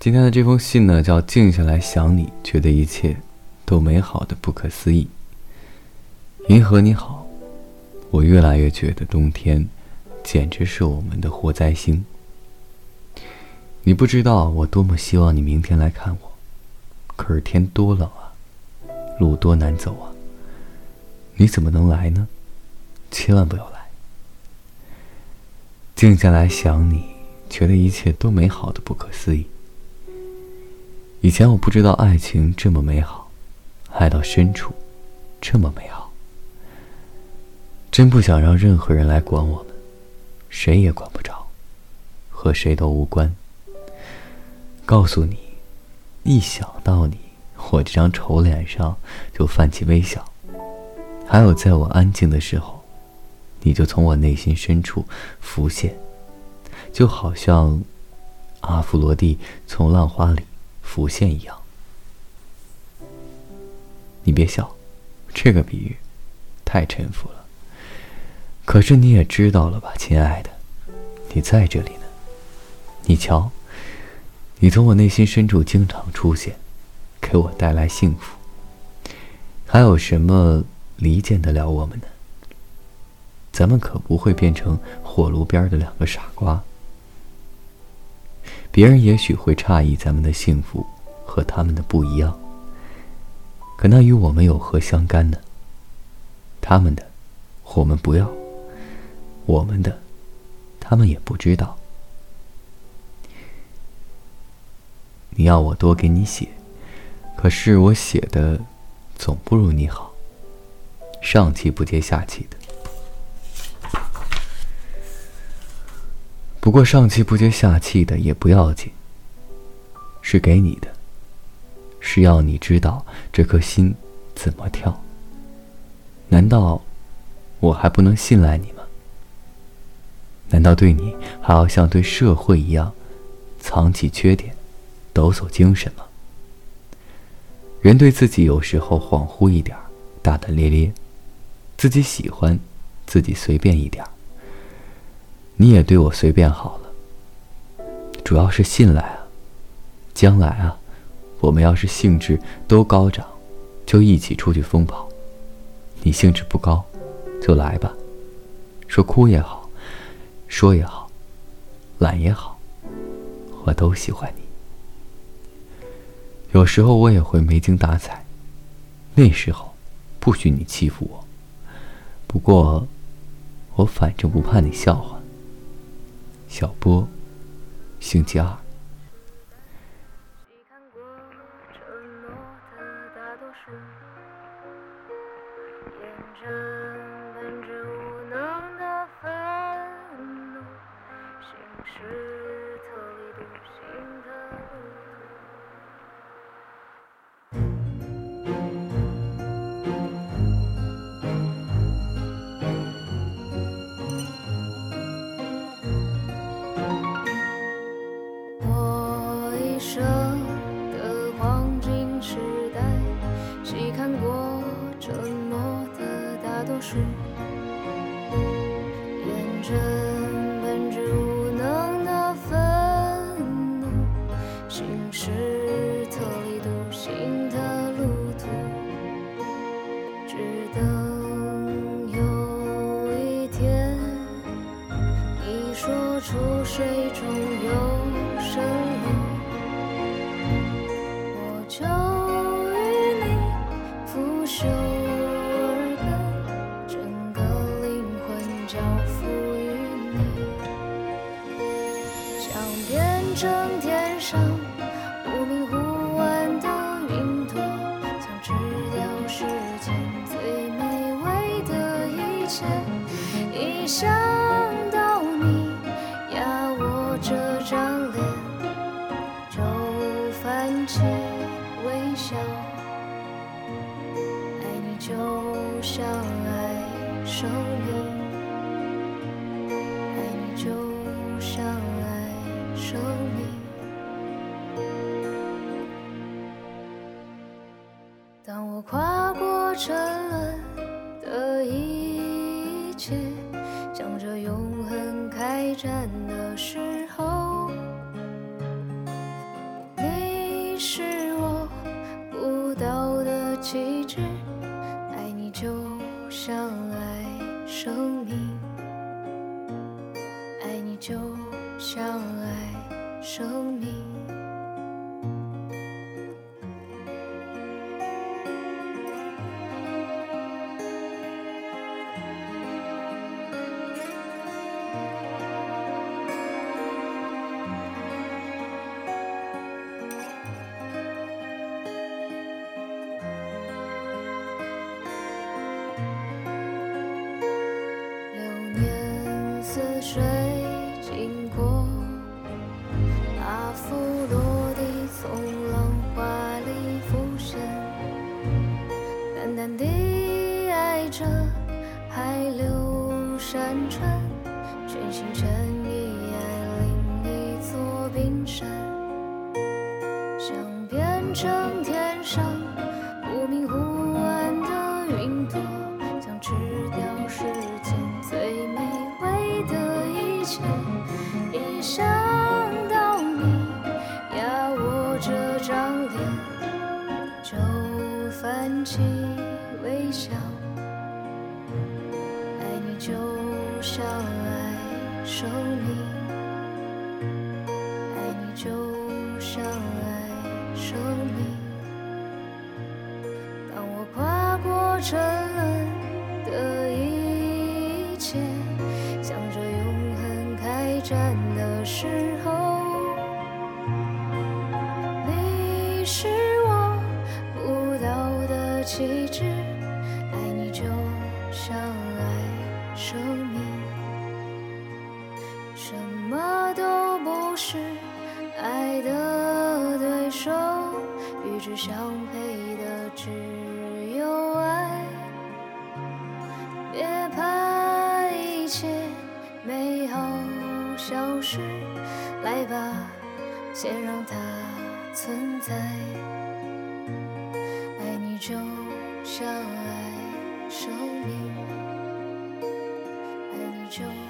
今天的这封信呢，叫静下来想你，觉得一切都美好的不可思议。银河你好，我越来越觉得冬天简直是我们的活灾星。你不知道我多么希望你明天来看我，可是天多冷啊，路多难走啊。你怎么能来呢？千万不要来。静下来想你，觉得一切都美好的不可思议。以前我不知道爱情这么美好，爱到深处，这么美好。真不想让任何人来管我们，谁也管不着，和谁都无关。告诉你，一想到你，我这张丑脸上就泛起微笑。还有，在我安静的时候，你就从我内心深处浮现，就好像阿芙罗蒂从浪花里浮现一样。你别笑，这个比喻太沉浮了。可是你也知道了吧，亲爱的，你在这里呢。你瞧，你从我内心深处经常出现，给我带来幸福。还有什么？离间得了我们呢？咱们可不会变成火炉边的两个傻瓜。别人也许会诧异咱们的幸福和他们的不一样，可那与我们有何相干呢？他们的，我们不要；我们的，他们也不知道。你要我多给你写，可是我写的总不如你好。上气不接下气的，不过上气不接下气的也不要紧。是给你的，是要你知道这颗心怎么跳。难道我还不能信赖你吗？难道对你还要像对社会一样，藏起缺点，抖擞精神吗？人对自己有时候恍惚一点大大咧咧。自己喜欢，自己随便一点儿。你也对我随便好了，主要是信赖啊。将来啊，我们要是兴致都高涨，就一起出去疯跑。你兴致不高，就来吧。说哭也好，说也好，懒也好，我都喜欢你。有时候我也会没精打采，那时候不许你欺负我。不过，我反正不怕你笑话。小波，星期二。细看过沉默的大多数，眼着本质无能的愤怒，行事特立独行的路途，只等有一天，你说出水中。一想到你呀我这张脸就泛起微笑爱你就像爱生命爱你就像爱生命当我跨过沉沦的一切向着永恒开战的时候你是我不倒的旗帜爱你就像爱生命爱你就像爱生命。川，全心全意爱另一座冰山，想变成天上忽明忽暗的云朵，想吃掉世间最美味的。一切，一想到你压我这张脸，就泛起微笑。像爱生命，爱你就像爱生命。当我跨过沉沦的一切，向着永。恒开战的时候，你是我不到的旗帜，一直相陪的只有爱。别怕一切美好消失，来吧，先让它存在。爱你就像爱生命。爱你就。